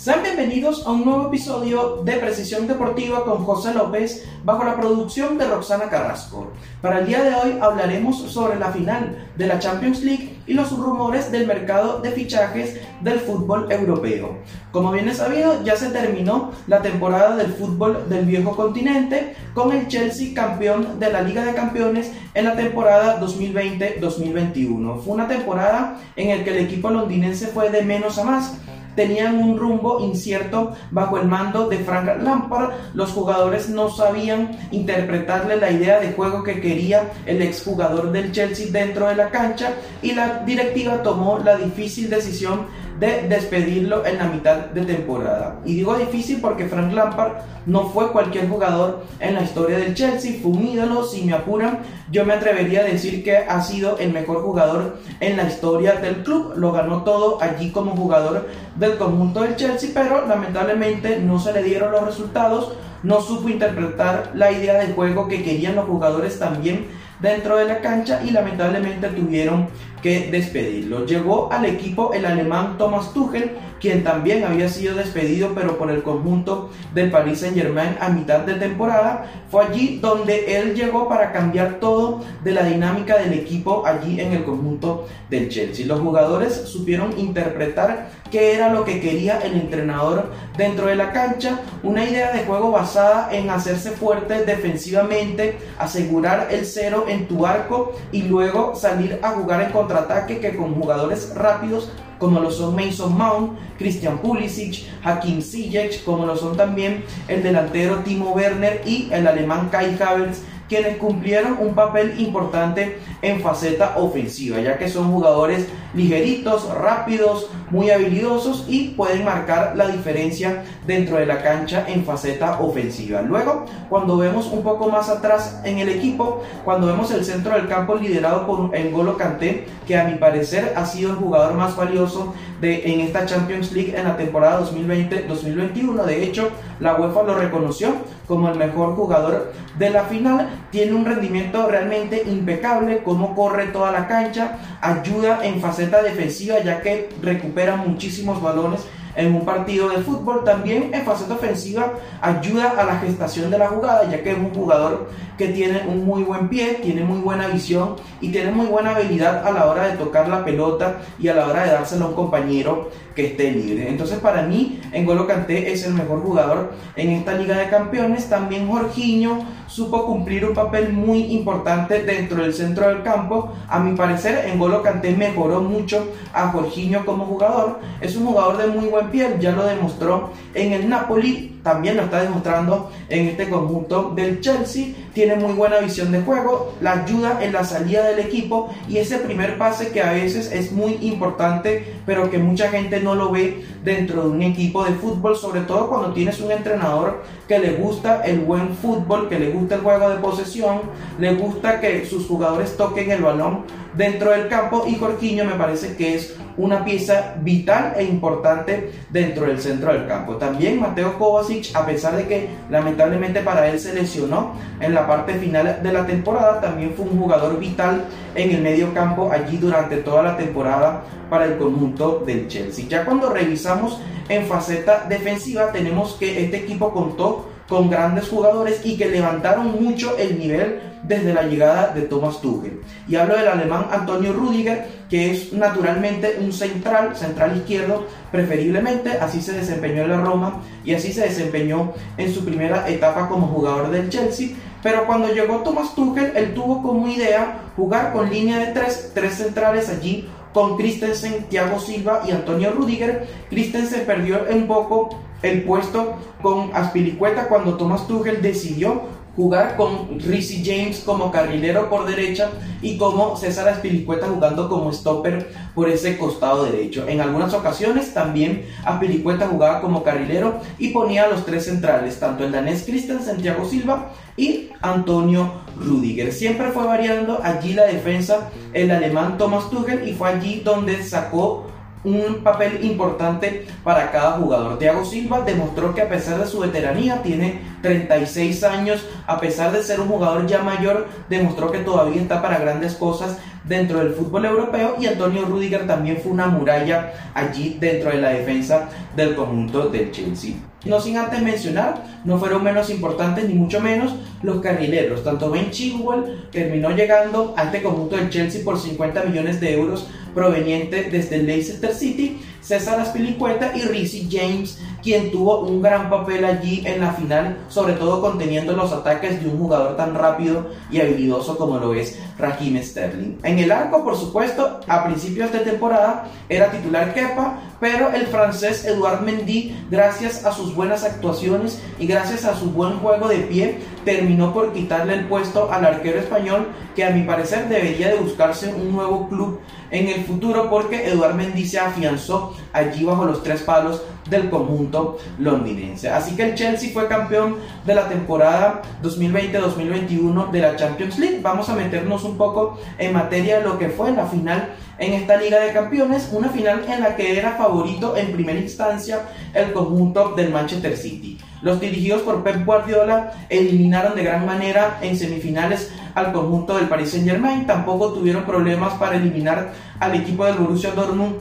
Sean bienvenidos a un nuevo episodio de Precisión Deportiva con José López bajo la producción de Roxana Carrasco. Para el día de hoy hablaremos sobre la final de la Champions League y los rumores del mercado de fichajes del fútbol europeo. Como bien es sabido, ya se terminó la temporada del fútbol del viejo continente con el Chelsea campeón de la Liga de Campeones en la temporada 2020-2021. Fue una temporada en la que el equipo londinense fue de menos a más tenían un rumbo incierto bajo el mando de Frank Lampard. Los jugadores no sabían interpretarle la idea de juego que quería el exjugador del Chelsea dentro de la cancha y la directiva tomó la difícil decisión de despedirlo en la mitad de temporada. Y digo difícil porque Frank Lampard no fue cualquier jugador en la historia del Chelsea, fue un ídolo, si me apuran, yo me atrevería a decir que ha sido el mejor jugador en la historia del club, lo ganó todo allí como jugador del conjunto del Chelsea, pero lamentablemente no se le dieron los resultados, no supo interpretar la idea del juego que querían los jugadores también dentro de la cancha y lamentablemente tuvieron que despedirlo. Llegó al equipo el alemán Thomas Tuchel, quien también había sido despedido pero por el conjunto del Paris Saint Germain a mitad de temporada. Fue allí donde él llegó para cambiar todo de la dinámica del equipo allí en el conjunto del Chelsea. Los jugadores supieron interpretar qué era lo que quería el entrenador dentro de la cancha, una idea de juego basada en hacerse fuerte defensivamente, asegurar el cero en tu arco y luego salir a jugar en contraataque que con jugadores rápidos como lo son Mason Mount, Christian Pulisic, Hakim Ziyech, como lo son también el delantero Timo Werner y el alemán Kai Havertz quienes cumplieron un papel importante en faceta ofensiva, ya que son jugadores ligeritos, rápidos, muy habilidosos y pueden marcar la diferencia dentro de la cancha en faceta ofensiva. Luego, cuando vemos un poco más atrás en el equipo, cuando vemos el centro del campo liderado por Engolo Kanté, que a mi parecer ha sido el jugador más valioso de, en esta Champions League en la temporada 2020-2021. De hecho, la UEFA lo reconoció como el mejor jugador de la final. Tiene un rendimiento realmente impecable, como corre toda la cancha, ayuda en faceta defensiva ya que recupera muchísimos balones en un partido de fútbol. También en faceta ofensiva ayuda a la gestación de la jugada, ya que es un jugador que tiene un muy buen pie, tiene muy buena visión y tiene muy buena habilidad a la hora de tocar la pelota y a la hora de dársela a un compañero que esté libre. Entonces para mí, Engolo Kanté es el mejor jugador en esta Liga de Campeones. También Jorginho supo cumplir un papel muy importante dentro del centro del campo. A mi parecer, Engolo Kanté mejoró mucho a Jorginho como jugador. Es un jugador de muy buen piel, ya lo demostró en el Napoli también lo está demostrando en este conjunto del Chelsea. Tiene muy buena visión de juego, la ayuda en la salida del equipo y ese primer pase que a veces es muy importante, pero que mucha gente no lo ve dentro de un equipo de fútbol, sobre todo cuando tienes un entrenador que le gusta el buen fútbol, que le gusta el juego de posesión, le gusta que sus jugadores toquen el balón dentro del campo y Jorginho me parece que es una pieza vital e importante dentro del centro del campo. También Mateo Kovacic, a pesar de que lamentablemente para él se lesionó en la parte final de la temporada, también fue un jugador vital en el medio campo allí durante toda la temporada para el conjunto del Chelsea. Ya cuando revisamos en faceta defensiva tenemos que este equipo contó con grandes jugadores y que levantaron mucho el nivel desde la llegada de Thomas Tuchel. Y hablo del alemán Antonio Rudiger, que es naturalmente un central, central izquierdo, preferiblemente, así se desempeñó en la Roma y así se desempeñó en su primera etapa como jugador del Chelsea. Pero cuando llegó Thomas Tuchel, él tuvo como idea jugar con línea de tres, tres centrales allí con Christensen, Thiago Silva y Antonio Rudiger. Christensen perdió un poco el puesto con Aspilicueta cuando Thomas Tuchel decidió jugar con Rizzy James como carrilero por derecha y como César Aspilicueta jugando como stopper por ese costado derecho. En algunas ocasiones también Aspilicueta jugaba como carrilero y ponía a los tres centrales, tanto el danés Christian Santiago Silva y Antonio Rudiger. Siempre fue variando allí la defensa el alemán Thomas Tuchel y fue allí donde sacó un papel importante para cada jugador. Thiago Silva demostró que a pesar de su veteranía, tiene 36 años, a pesar de ser un jugador ya mayor, demostró que todavía está para grandes cosas dentro del fútbol europeo y Antonio Rudiger también fue una muralla allí dentro de la defensa del conjunto del Chelsea. No sin antes mencionar, no fueron menos importantes ni mucho menos los carrileros. Tanto Ben Chilwell terminó llegando a este conjunto del Chelsea por 50 millones de euros proveniente desde Leicester City, César Aspilicueta y Rizzy James, quien tuvo un gran papel allí en la final, sobre todo conteniendo los ataques de un jugador tan rápido y habilidoso como lo es Raheem Sterling. En el arco, por supuesto, a principios de temporada era titular Kepa, pero el francés Eduard Mendy, gracias a sus buenas actuaciones y gracias a su buen juego de pie, terminó por quitarle el puesto al arquero español, que a mi parecer debería de buscarse un nuevo club en el futuro porque Eduard Mendy se afianzó allí bajo los tres palos del conjunto londinense. Así que el Chelsea fue campeón de la temporada 2020-2021 de la Champions League. Vamos a meternos un poco en materia de lo que fue la final en esta Liga de Campeones, una final en la que era favorito en primera instancia el conjunto del Manchester City. Los dirigidos por Pep Guardiola eliminaron de gran manera en semifinales al conjunto del Paris Saint Germain, tampoco tuvieron problemas para eliminar al equipo del Borussia Dortmund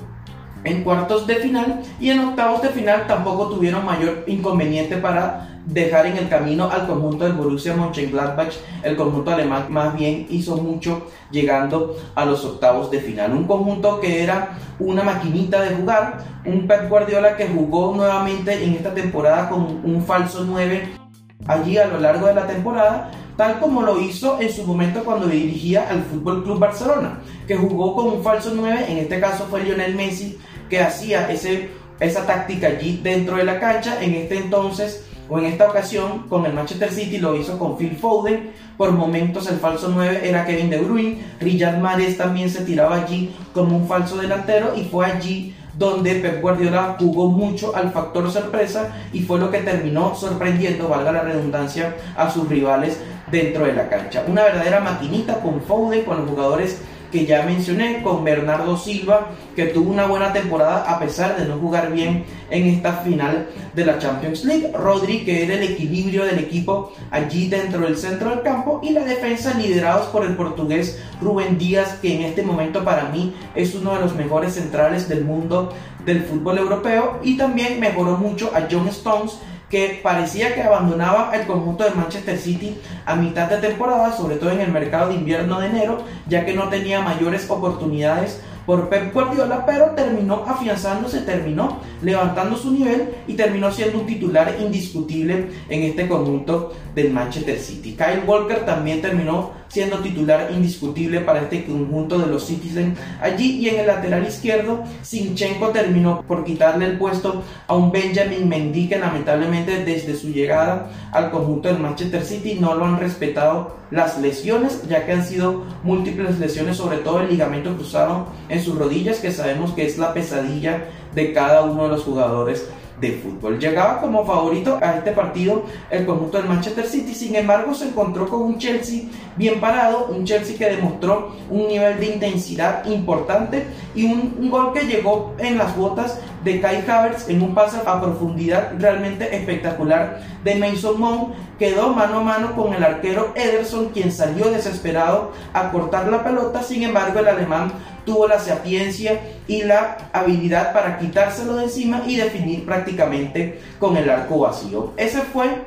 en cuartos de final y en octavos de final tampoco tuvieron mayor inconveniente para dejar en el camino al conjunto del Borussia Mönchengladbach. El conjunto alemán más bien hizo mucho llegando a los octavos de final. Un conjunto que era una maquinita de jugar, un Pep Guardiola que jugó nuevamente en esta temporada con un falso 9 allí a lo largo de la temporada, tal como lo hizo en su momento cuando dirigía al Fútbol Club Barcelona, que jugó con un falso 9, en este caso fue Lionel Messi, que hacía ese, esa táctica allí dentro de la cancha. En este entonces, o en esta ocasión, con el Manchester City lo hizo con Phil Foden. Por momentos el falso 9 era Kevin De Bruyne. Riyad Mahrez también se tiraba allí como un falso delantero y fue allí donde Pep Guardiola jugó mucho al factor sorpresa y fue lo que terminó sorprendiendo, valga la redundancia, a sus rivales dentro de la cancha. Una verdadera maquinita con Foden, con los jugadores que ya mencioné, con Bernardo Silva, que tuvo una buena temporada a pesar de no jugar bien en esta final de la Champions League. Rodri, que era el equilibrio del equipo allí dentro del centro del campo, y la defensa liderados por el portugués Rubén Díaz, que en este momento para mí es uno de los mejores centrales del mundo del fútbol europeo, y también mejoró mucho a John Stones que parecía que abandonaba el conjunto de Manchester City a mitad de temporada, sobre todo en el mercado de invierno de enero, ya que no tenía mayores oportunidades por Pep Guardiola, pero terminó afianzándose, terminó levantando su nivel y terminó siendo un titular indiscutible en este conjunto del Manchester City. Kyle Walker también terminó siendo titular indiscutible para este conjunto de los Citizens allí y en el lateral izquierdo Sinchenko terminó por quitarle el puesto a un Benjamin Mendy que lamentablemente desde su llegada al conjunto del Manchester City no lo han respetado las lesiones ya que han sido múltiples lesiones sobre todo el ligamento cruzado en sus rodillas, que sabemos que es la pesadilla de cada uno de los jugadores de fútbol. Llegaba como favorito a este partido el conjunto del Manchester City, sin embargo se encontró con un Chelsea bien parado, un Chelsea que demostró un nivel de intensidad importante y un, gol que llegó en las botas de Kai Havertz en un pase a profundidad realmente espectacular de Mason Mount, quedó mano a mano con el arquero Ederson, quien salió desesperado a cortar la pelota, sin embargo el alemán tuvo la sapiencia y la habilidad para quitárselo de encima y definir prácticamente con el arco vacío. Ese fue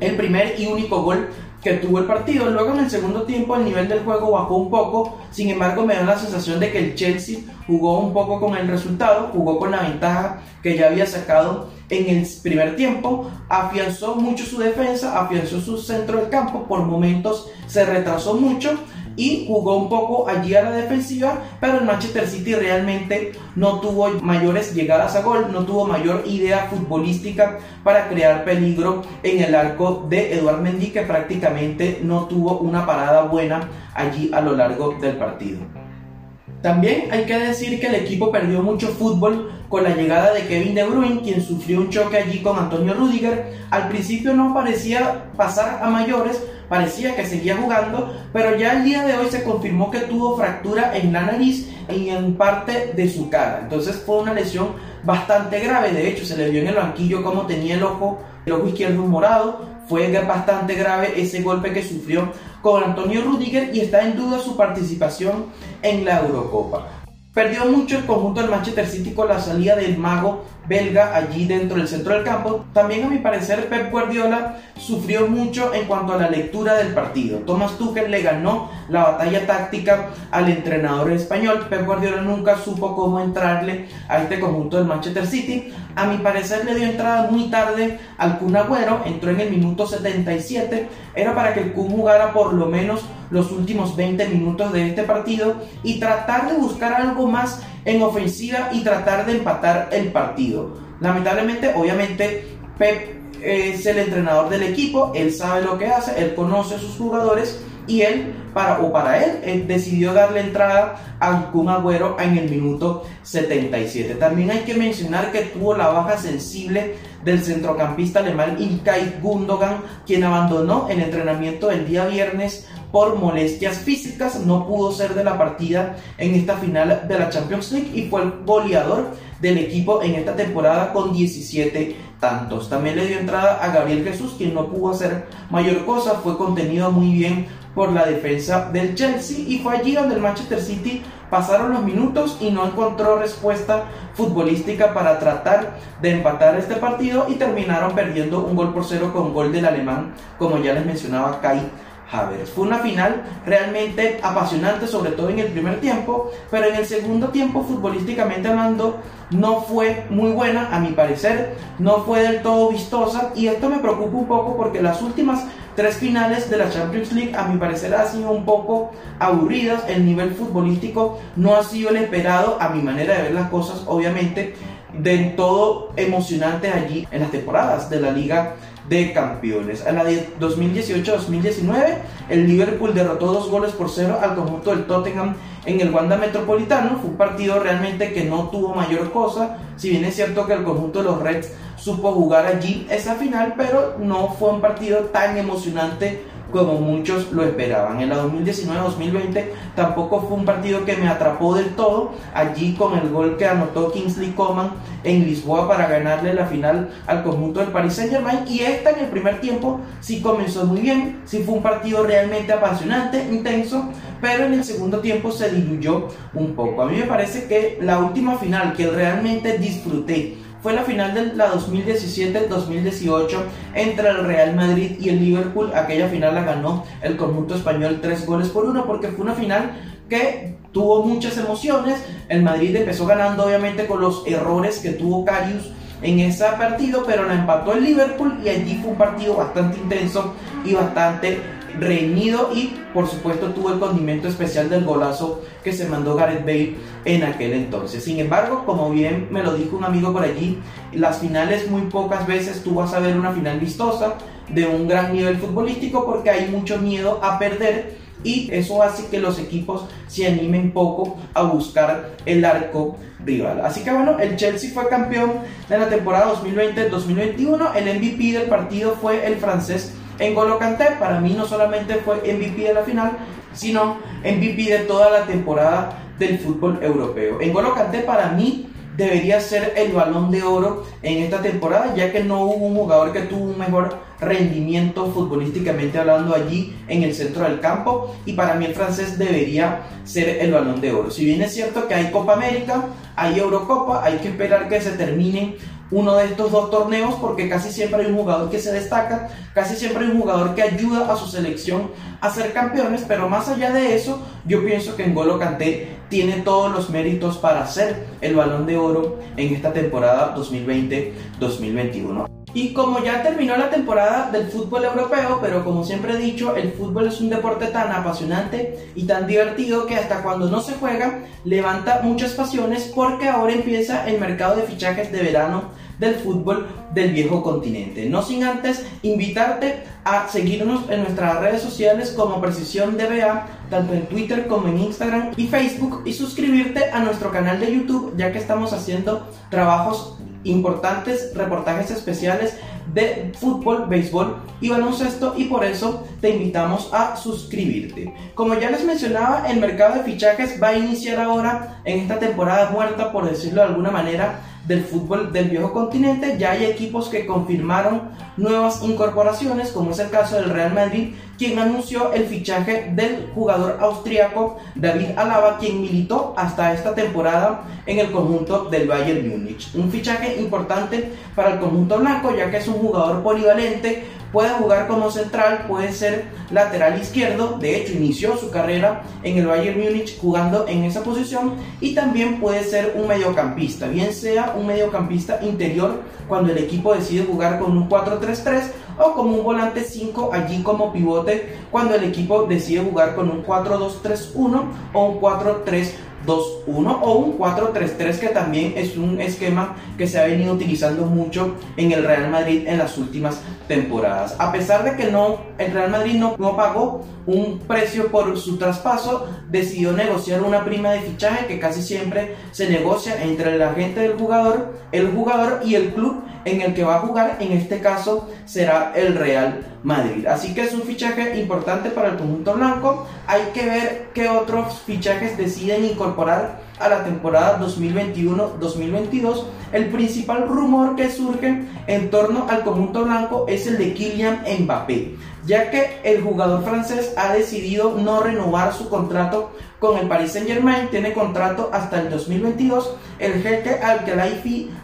el primer y único gol que tuvo el partido. Luego en el segundo tiempo el nivel del juego bajó un poco, sin embargo me da la sensación de que el Chelsea jugó un poco con el resultado, jugó con la ventaja que ya había sacado en el primer tiempo, afianzó mucho su defensa, afianzó su centro del campo, por momentos se retrasó mucho y jugó un poco allí a la defensiva, pero el Manchester City realmente no tuvo mayores llegadas a gol, no tuvo mayor idea futbolística para crear peligro en el arco de Eduard Mendy, que prácticamente no tuvo una parada buena allí a lo largo del partido. También hay que decir que el equipo perdió mucho fútbol con la llegada de Kevin De Bruyne, quien sufrió un choque allí con Antonio Rudiger. Al principio no parecía pasar a mayores, parecía que seguía jugando, pero ya el día de hoy se confirmó que tuvo fractura en la nariz y en parte de su cara. Entonces fue una lesión bastante grave, de hecho se le vio en el banquillo como tenía el ojo, el ojo izquierdo morado, fue bastante grave ese golpe que sufrió con Antonio Rudiger y está en duda su participación en la Eurocopa. Perdió mucho el conjunto del Manchester City con la salida del mago belga allí dentro del centro del campo. También a mi parecer Pep Guardiola sufrió mucho en cuanto a la lectura del partido. Thomas Tuchel le ganó la batalla táctica al entrenador español. Pep Guardiola nunca supo cómo entrarle a este conjunto del Manchester City. A mi parecer le dio entrada muy tarde al Kun Agüero, entró en el minuto 77. Era para que el Kun jugara por lo menos los últimos 20 minutos de este partido y tratar de buscar algo más en ofensiva y tratar de empatar el partido. Lamentablemente, obviamente, Pep es el entrenador del equipo, él sabe lo que hace, él conoce a sus jugadores y él, para, o para él, decidió darle entrada a Kun Agüero en el minuto 77. También hay que mencionar que tuvo la baja sensible del centrocampista alemán Ilkay Gundogan, quien abandonó el entrenamiento el día viernes por molestias físicas, no pudo ser de la partida en esta final de la Champions League y fue el goleador del equipo en esta temporada con 17 tantos. También le dio entrada a Gabriel Jesús, quien no pudo hacer mayor cosa, fue contenido muy bien por la defensa del Chelsea y fue allí donde el Manchester City pasaron los minutos y no encontró respuesta futbolística para tratar de empatar este partido y terminaron perdiendo un gol por cero con gol del alemán, como ya les mencionaba Kai fue una final realmente apasionante, sobre todo en el primer tiempo, pero en el segundo tiempo, futbolísticamente hablando, no fue muy buena, a mi parecer, no fue del todo vistosa, y esto me preocupa un poco porque las últimas tres finales de la Champions League, a mi parecer, han sido un poco aburridas, el nivel futbolístico no ha sido el esperado, a mi manera de ver las cosas, obviamente, del todo emocionante allí en las temporadas de la Liga de campeones. En la de 2018-2019, el Liverpool derrotó dos goles por cero al conjunto del Tottenham en el Wanda Metropolitano. Fue un partido realmente que no tuvo mayor cosa. Si bien es cierto que el conjunto de los Reds supo jugar allí esa final, pero no fue un partido tan emocionante como muchos lo esperaban. En la 2019-2020 tampoco fue un partido que me atrapó del todo, allí con el gol que anotó Kingsley Coman en Lisboa para ganarle la final al conjunto del Paris Saint Germain y esta en el primer tiempo sí comenzó muy bien, sí fue un partido realmente apasionante, intenso, pero en el segundo tiempo se diluyó un poco. A mí me parece que la última final que realmente disfruté fue la final de la 2017-2018 entre el Real Madrid y el Liverpool. Aquella final la ganó el conjunto español tres goles por uno porque fue una final que tuvo muchas emociones. El Madrid empezó ganando obviamente con los errores que tuvo Carius en ese partido, pero la empató el Liverpool y allí fue un partido bastante intenso y bastante reñido y por supuesto tuvo el condimento especial del golazo que se mandó Gareth Bale en aquel entonces. Sin embargo, como bien me lo dijo un amigo por allí, las finales muy pocas veces tú vas a ver una final vistosa de un gran nivel futbolístico porque hay mucho miedo a perder y eso hace que los equipos se animen poco a buscar el arco rival. Así que bueno, el Chelsea fue campeón de la temporada 2020-2021, el MVP del partido fue el francés en Golo Kanté para mí no solamente fue MVP de la final, sino MVP de toda la temporada del fútbol europeo. En Golo Kanté para mí debería ser el balón de oro en esta temporada, ya que no hubo un jugador que tuvo un mejor rendimiento futbolísticamente hablando allí en el centro del campo y para mí el francés debería ser el balón de oro. Si bien es cierto que hay Copa América, hay Eurocopa, hay que esperar que se terminen uno de estos dos torneos porque casi siempre hay un jugador que se destaca, casi siempre hay un jugador que ayuda a su selección a ser campeones, pero más allá de eso, yo pienso que N'Golo Kanté tiene todos los méritos para ser el balón de oro en esta temporada 2020-2021. Y como ya terminó la temporada del fútbol europeo, pero como siempre he dicho, el fútbol es un deporte tan apasionante y tan divertido que hasta cuando no se juega levanta muchas pasiones porque ahora empieza el mercado de fichajes de verano del fútbol del viejo continente. No sin antes invitarte a seguirnos en nuestras redes sociales como Precisión DBA, tanto en Twitter como en Instagram y Facebook, y suscribirte a nuestro canal de YouTube, ya que estamos haciendo trabajos importantes, reportajes especiales de fútbol, béisbol y baloncesto y por eso te invitamos a suscribirte. Como ya les mencionaba, el mercado de fichajes va a iniciar ahora en esta temporada muerta, por decirlo de alguna manera, del fútbol del viejo continente. Ya hay equipos que confirmaron nuevas incorporaciones, como es el caso del Real Madrid, quien anunció el fichaje del jugador austriaco David Alaba, quien militó hasta esta temporada en el conjunto del Bayern Múnich. Un fichaje importante para el conjunto blanco, ya que es un jugador polivalente, puede jugar como central, puede ser lateral izquierdo, de hecho inició su carrera en el Bayern Múnich jugando en esa posición y también puede ser un mediocampista, bien sea un mediocampista interior cuando el equipo decide jugar con un 4-3-3 o como un volante 5 allí como pivote cuando el equipo decide jugar con un 4-2-3-1 o un 4-3 2-1 o un 4-3-3 que también es un esquema que se ha venido utilizando mucho en el Real Madrid en las últimas temporadas. A pesar de que no, el Real Madrid no, no pagó un precio por su traspaso, decidió negociar una prima de fichaje que casi siempre se negocia entre el agente del jugador, el jugador y el club en el que va a jugar, en este caso será el Real Madrid. Así que es un fichaje importante para el conjunto blanco. Hay que ver qué otros fichajes deciden incorporar a la temporada 2021-2022. El principal rumor que surge en torno al conjunto blanco es el de Kylian Mbappé, ya que el jugador francés ha decidido no renovar su contrato con el Paris Saint Germain, tiene contrato hasta el 2022. El jeque al la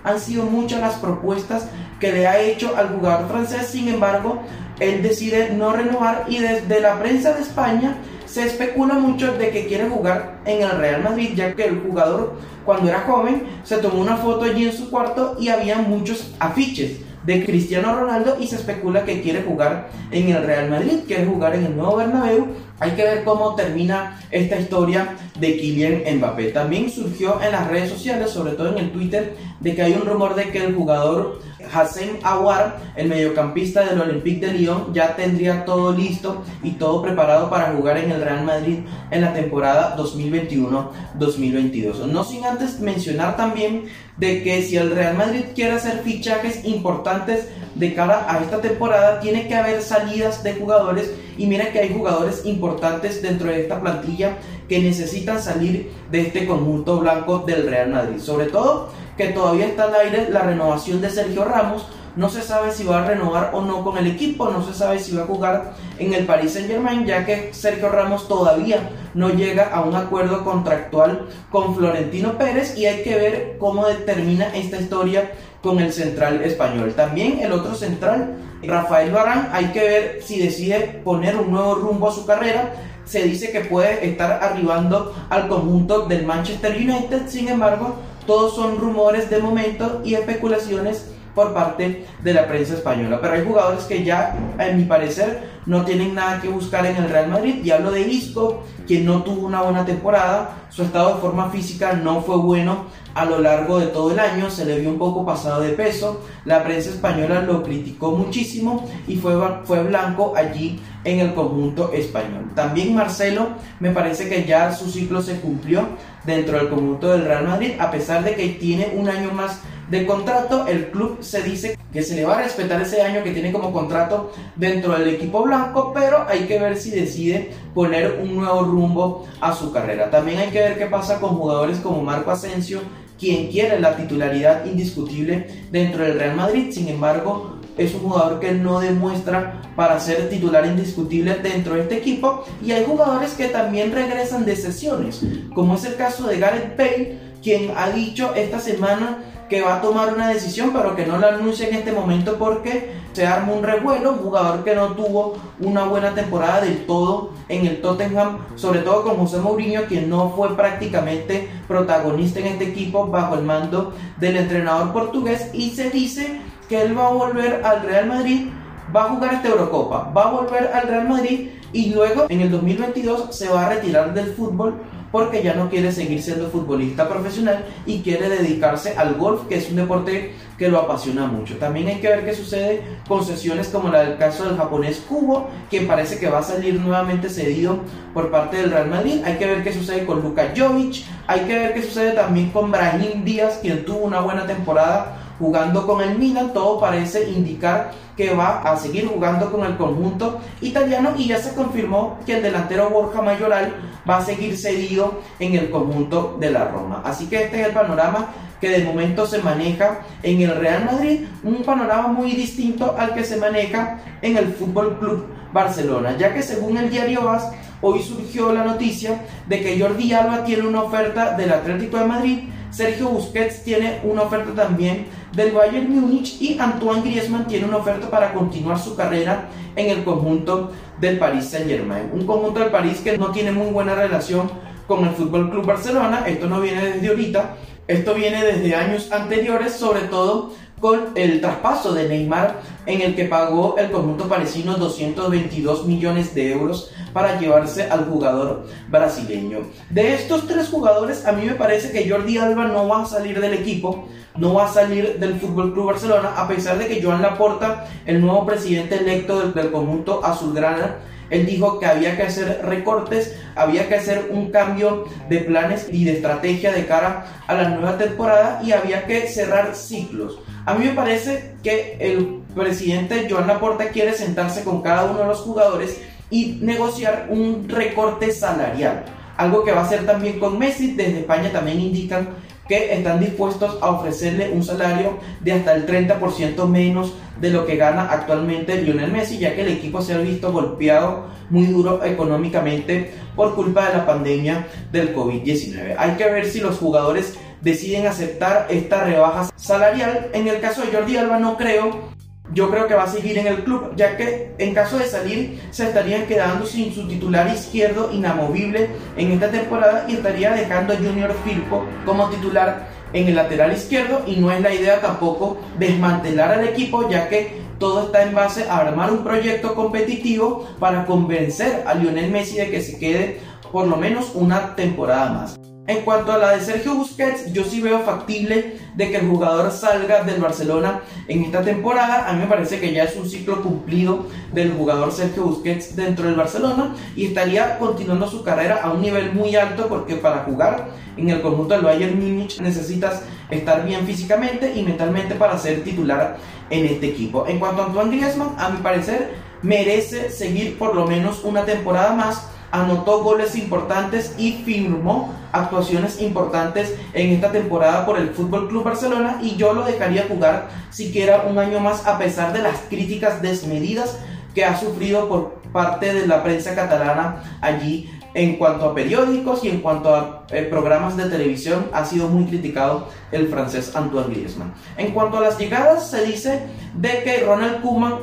han sido muchas las propuestas que le ha hecho al jugador francés, sin embargo, él decide no renovar y desde la prensa de España se especula mucho de que quiere jugar en el Real Madrid, ya que el jugador cuando era joven se tomó una foto allí en su cuarto y había muchos afiches de Cristiano Ronaldo y se especula que quiere jugar en el Real Madrid, quiere jugar en el nuevo Bernabéu. Hay que ver cómo termina esta historia de Kylian Mbappé. También surgió en las redes sociales, sobre todo en el Twitter, de que hay un rumor de que el jugador Hassem Aouar, el mediocampista del Olympique de Lyon, ya tendría todo listo y todo preparado para jugar en el Real Madrid en la temporada 2021-2022. No sin antes mencionar también de que si el Real Madrid quiere hacer fichajes importantes de cara a esta temporada, tiene que haber salidas de jugadores y mira que hay jugadores importantes dentro de esta plantilla que necesitan salir de este conjunto blanco del Real Madrid. Sobre todo que todavía está al aire la renovación de Sergio Ramos. No se sabe si va a renovar o no con el equipo, no se sabe si va a jugar en el Paris Saint Germain, ya que Sergio Ramos todavía no llega a un acuerdo contractual con Florentino Pérez y hay que ver cómo determina esta historia con el central español. También el otro central, Rafael Barán, hay que ver si decide poner un nuevo rumbo a su carrera. Se dice que puede estar arribando al conjunto del Manchester United, sin embargo, todos son rumores de momento y especulaciones por parte de la prensa española. Pero hay jugadores que ya, en mi parecer, no tienen nada que buscar en el Real Madrid. Y hablo de Isco, quien no tuvo una buena temporada, su estado de forma física no fue bueno a lo largo de todo el año, se le vio un poco pasado de peso, la prensa española lo criticó muchísimo y fue, fue blanco allí en el conjunto español. También Marcelo me parece que ya su ciclo se cumplió dentro del conjunto del Real Madrid, a pesar de que tiene un año más de contrato, el club se dice que se le va a respetar ese año que tiene como contrato dentro del equipo blanco, pero hay que ver si decide poner un nuevo rumbo a su carrera. También hay que ver qué pasa con jugadores como Marco Asensio, quien quiere la titularidad indiscutible dentro del Real Madrid, sin embargo, es un jugador que no demuestra para ser titular indiscutible dentro de este equipo y hay jugadores que también regresan de sesiones, como es el caso de Gareth Bale, quien ha dicho esta semana que va a tomar una decisión, pero que no la anuncia en este momento porque se arma un revuelo, un jugador que no tuvo una buena temporada del todo en el Tottenham, sobre todo con José Mourinho, quien no fue prácticamente protagonista en este equipo bajo el mando del entrenador portugués. Y se dice que él va a volver al Real Madrid, va a jugar esta Eurocopa, va a volver al Real Madrid y luego en el 2022 se va a retirar del fútbol porque ya no quiere seguir siendo futbolista profesional y quiere dedicarse al golf, que es un deporte que lo apasiona mucho. También hay que ver qué sucede con sesiones como la del caso del japonés Kubo, quien parece que va a salir nuevamente cedido por parte del Real Madrid. Hay que ver qué sucede con Luka Jovic, hay que ver qué sucede también con Brahim Díaz, quien tuvo una buena temporada jugando con el Milan, todo parece indicar que va a seguir jugando con el conjunto italiano y ya se confirmó que el delantero Borja Mayoral va a seguir cedido en el conjunto de la Roma. Así que este es el panorama que de momento se maneja en el Real Madrid, un panorama muy distinto al que se maneja en el Fútbol Club Barcelona, ya que según el diario AS, hoy surgió la noticia de que Jordi Alba tiene una oferta del Atlético de Madrid, Sergio Busquets tiene una oferta también. Del Bayern Múnich y Antoine Griezmann tiene una oferta para continuar su carrera en el conjunto del Paris Saint-Germain, un conjunto del París que no tiene muy buena relación con el Fútbol Club Barcelona, esto no viene desde ahorita, esto viene desde años anteriores, sobre todo con el traspaso de Neymar en el que pagó el conjunto parisino 222 millones de euros para llevarse al jugador brasileño. De estos tres jugadores, a mí me parece que Jordi Alba no va a salir del equipo, no va a salir del Fútbol Club Barcelona, a pesar de que Joan Laporta, el nuevo presidente electo del, del conjunto azulgrana, él dijo que había que hacer recortes, había que hacer un cambio de planes y de estrategia de cara a la nueva temporada y había que cerrar ciclos. A mí me parece que el presidente Joan Laporta quiere sentarse con cada uno de los jugadores y negociar un recorte salarial. Algo que va a hacer también con Messi. Desde España también indican que están dispuestos a ofrecerle un salario de hasta el 30% menos de lo que gana actualmente Lionel Messi, ya que el equipo se ha visto golpeado muy duro económicamente por culpa de la pandemia del COVID-19. Hay que ver si los jugadores deciden aceptar esta rebaja salarial. En el caso de Jordi Alba no creo, yo creo que va a seguir en el club, ya que en caso de salir se estarían quedando sin su titular izquierdo inamovible en esta temporada y estaría dejando a Junior Firpo como titular en el lateral izquierdo y no es la idea tampoco desmantelar al equipo ya que todo está en base a armar un proyecto competitivo para convencer a Lionel Messi de que se quede por lo menos una temporada más. En cuanto a la de Sergio Busquets, yo sí veo factible de que el jugador salga del Barcelona en esta temporada. A mí me parece que ya es un ciclo cumplido del jugador Sergio Busquets dentro del Barcelona y estaría continuando su carrera a un nivel muy alto porque para jugar en el conjunto del Bayern Múnich necesitas estar bien físicamente y mentalmente para ser titular en este equipo. En cuanto a Antoine Griezmann, a mi parecer merece seguir por lo menos una temporada más anotó goles importantes y firmó actuaciones importantes en esta temporada por el Fútbol Club Barcelona y yo lo dejaría jugar siquiera un año más a pesar de las críticas desmedidas que ha sufrido por parte de la prensa catalana allí en cuanto a periódicos y en cuanto a eh, programas de televisión ha sido muy criticado el francés Antoine Griezmann. En cuanto a las llegadas se dice de que Ronald Koeman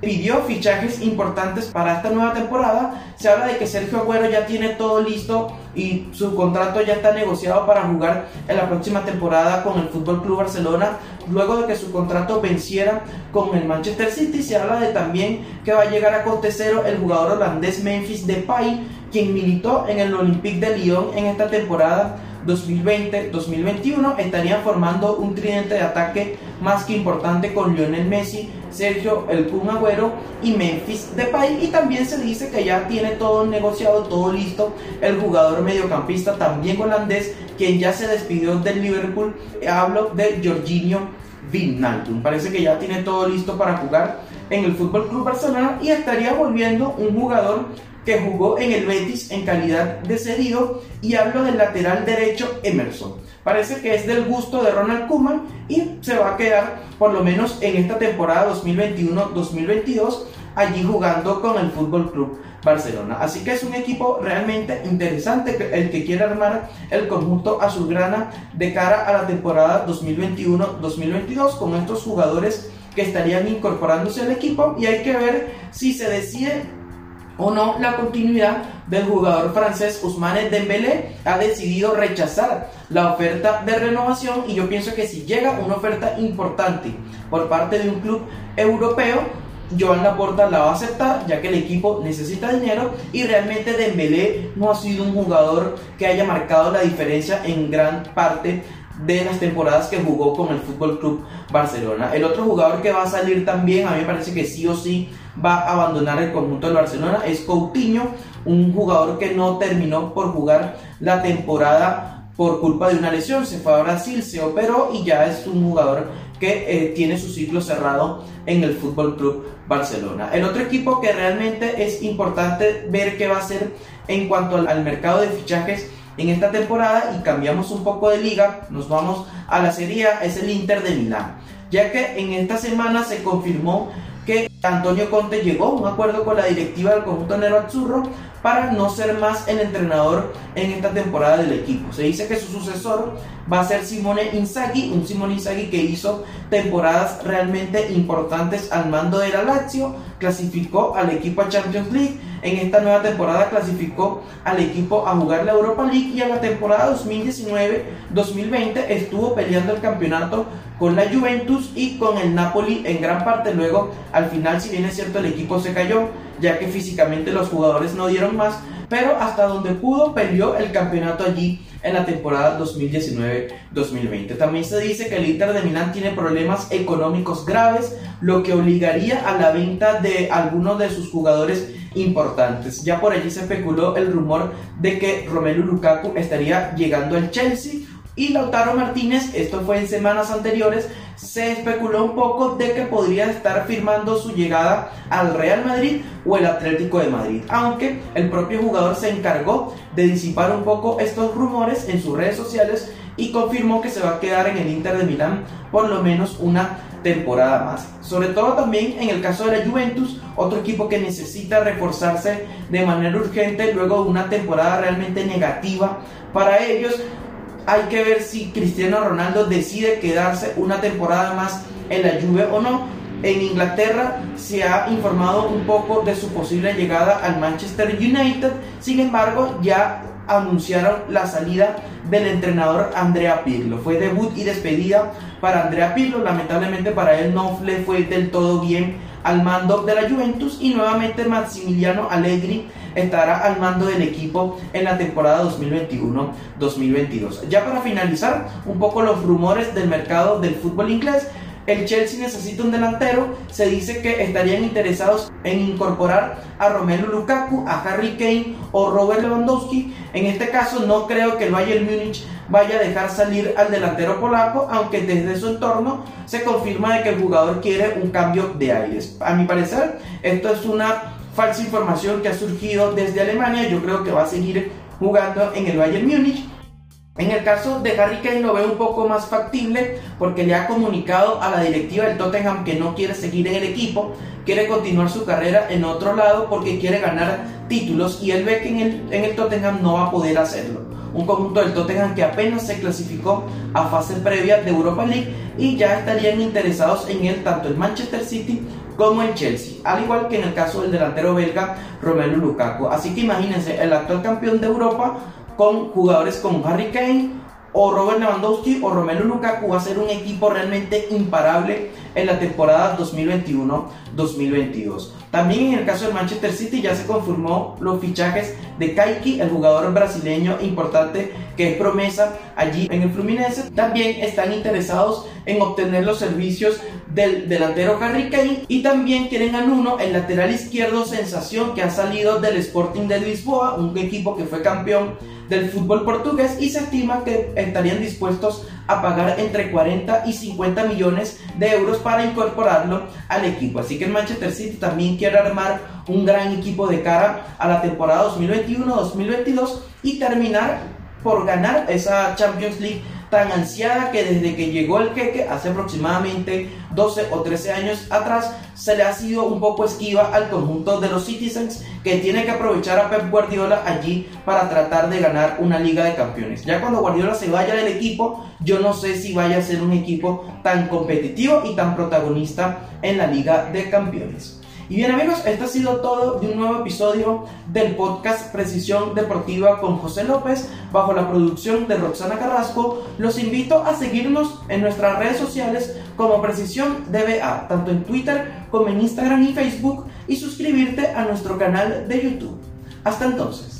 pidió fichajes importantes para esta nueva temporada. Se habla de que Sergio Agüero ya tiene todo listo y su contrato ya está negociado para jugar en la próxima temporada con el Fútbol Club Barcelona. Luego de que su contrato venciera con el Manchester City, se habla de también que va a llegar a coste cero el jugador holandés Memphis Depay, quien militó en el Olympique de Lyon en esta temporada 2020-2021 estarían formando un tridente de ataque más que importante con Lionel Messi, Sergio El Kun Agüero y Memphis Depay. Y también se dice que ya tiene todo negociado, todo listo el jugador mediocampista también holandés quien ya se despidió del Liverpool, hablo de Jorginho Wijnaldum, parece que ya tiene todo listo para jugar en el Fútbol Club Barcelona y estaría volviendo un jugador que jugó en el Betis en calidad de cedido. Y hablo del lateral derecho Emerson. Parece que es del gusto de Ronald Koeman y se va a quedar por lo menos en esta temporada 2021-2022 allí jugando con el Fútbol Club Barcelona. Así que es un equipo realmente interesante el que quiere armar el conjunto azulgrana de cara a la temporada 2021-2022 con estos jugadores que estarían incorporándose al equipo y hay que ver si se decide o no la continuidad del jugador francés Ousmane Dembélé ha decidido rechazar la oferta de renovación y yo pienso que si llega una oferta importante por parte de un club europeo Joan Laporta la va a aceptar ya que el equipo necesita dinero y realmente Dembélé no ha sido un jugador que haya marcado la diferencia en gran parte de las temporadas que jugó con el Fútbol Club Barcelona. El otro jugador que va a salir también, a mí me parece que sí o sí va a abandonar el conjunto del Barcelona, es Coutinho, un jugador que no terminó por jugar la temporada por culpa de una lesión, se fue a Brasil, se operó y ya es un jugador que eh, tiene su ciclo cerrado en el Fútbol Club Barcelona. El otro equipo que realmente es importante ver qué va a hacer en cuanto al, al mercado de fichajes en esta temporada y cambiamos un poco de liga, nos vamos a la Serie A, es el Inter de Milán, ya que en esta semana se confirmó que Antonio Conte llegó a un acuerdo con la directiva del conjunto Nero Azzurro para no ser más el entrenador en esta temporada del equipo. Se dice que su sucesor va a ser Simone Inzaghi, un Simone Inzaghi que hizo temporadas realmente importantes al mando de la Lazio, clasificó al equipo a Champions League, en esta nueva temporada clasificó al equipo a jugar la Europa League y a la temporada 2019-2020 estuvo peleando el campeonato con la Juventus y con el Napoli en gran parte. Luego, al final, si bien es cierto, el equipo se cayó, ya que físicamente los jugadores no dieron más, pero hasta donde pudo peleó el campeonato allí en la temporada 2019-2020. También se dice que el Inter de Milán tiene problemas económicos graves, lo que obligaría a la venta de algunos de sus jugadores importantes. Ya por allí se especuló el rumor de que Romelu Lukaku estaría llegando al Chelsea y Lautaro Martínez, esto fue en semanas anteriores, se especuló un poco de que podría estar firmando su llegada al Real Madrid o el Atlético de Madrid, aunque el propio jugador se encargó de disipar un poco estos rumores en sus redes sociales y confirmó que se va a quedar en el Inter de Milán por lo menos una temporada más. Sobre todo también en el caso de la Juventus, otro equipo que necesita reforzarse de manera urgente luego de una temporada realmente negativa para ellos. Hay que ver si Cristiano Ronaldo decide quedarse una temporada más en la Juve o no. En Inglaterra se ha informado un poco de su posible llegada al Manchester United. Sin embargo, ya anunciaron la salida del entrenador Andrea Pirlo. Fue debut y despedida para Andrea Pirlo. Lamentablemente para él no le fue del todo bien al mando de la Juventus y nuevamente Maximiliano Allegri estará al mando del equipo en la temporada 2021-2022. Ya para finalizar, un poco los rumores del mercado del fútbol inglés. El Chelsea necesita un delantero. Se dice que estarían interesados en incorporar a Romelu Lukaku, a Harry Kane o Robert Lewandowski. En este caso no creo que el Bayern Múnich vaya a dejar salir al delantero polaco, aunque desde su entorno se confirma de que el jugador quiere un cambio de aires. A mi parecer, esto es una falsa información que ha surgido desde Alemania. Yo creo que va a seguir jugando en el Bayern Múnich en el caso de Harry Kane lo veo un poco más factible porque le ha comunicado a la directiva del Tottenham que no quiere seguir en el equipo, quiere continuar su carrera en otro lado porque quiere ganar títulos y él ve que en el, en el Tottenham no va a poder hacerlo. Un conjunto del Tottenham que apenas se clasificó a fase previa de Europa League y ya estarían interesados en él tanto el Manchester City como el Chelsea, al igual que en el caso del delantero belga Romelu Lukaku. Así que imagínense, el actual campeón de Europa con jugadores como Harry Kane o Robert Lewandowski o Romelu Lukaku va a ser un equipo realmente imparable en la temporada 2021-2022. También en el caso del Manchester City ya se confirmó los fichajes de Kaiki, el jugador brasileño importante que es promesa allí en el Fluminense. También están interesados en obtener los servicios del delantero Harry Kane y también quieren a Nuno, el lateral izquierdo sensación que ha salido del Sporting de Lisboa, un equipo que fue campeón del fútbol portugués y se estima que estarían dispuestos a pagar entre 40 y 50 millones de euros para incorporarlo al equipo. Así que el Manchester City también quiere armar un gran equipo de cara a la temporada 2021-2022 y terminar por ganar esa Champions League tan ansiada que desde que llegó el queque hace aproximadamente 12 o 13 años atrás se le ha sido un poco esquiva al conjunto de los Citizens que tiene que aprovechar a Pep Guardiola allí para tratar de ganar una liga de campeones. Ya cuando Guardiola se vaya del equipo, yo no sé si vaya a ser un equipo tan competitivo y tan protagonista en la liga de campeones. Y bien amigos, esto ha sido todo de un nuevo episodio del podcast Precisión Deportiva con José López bajo la producción de Roxana Carrasco. Los invito a seguirnos en nuestras redes sociales como Precisión DBA, tanto en Twitter como en Instagram y Facebook y suscribirte a nuestro canal de YouTube. Hasta entonces.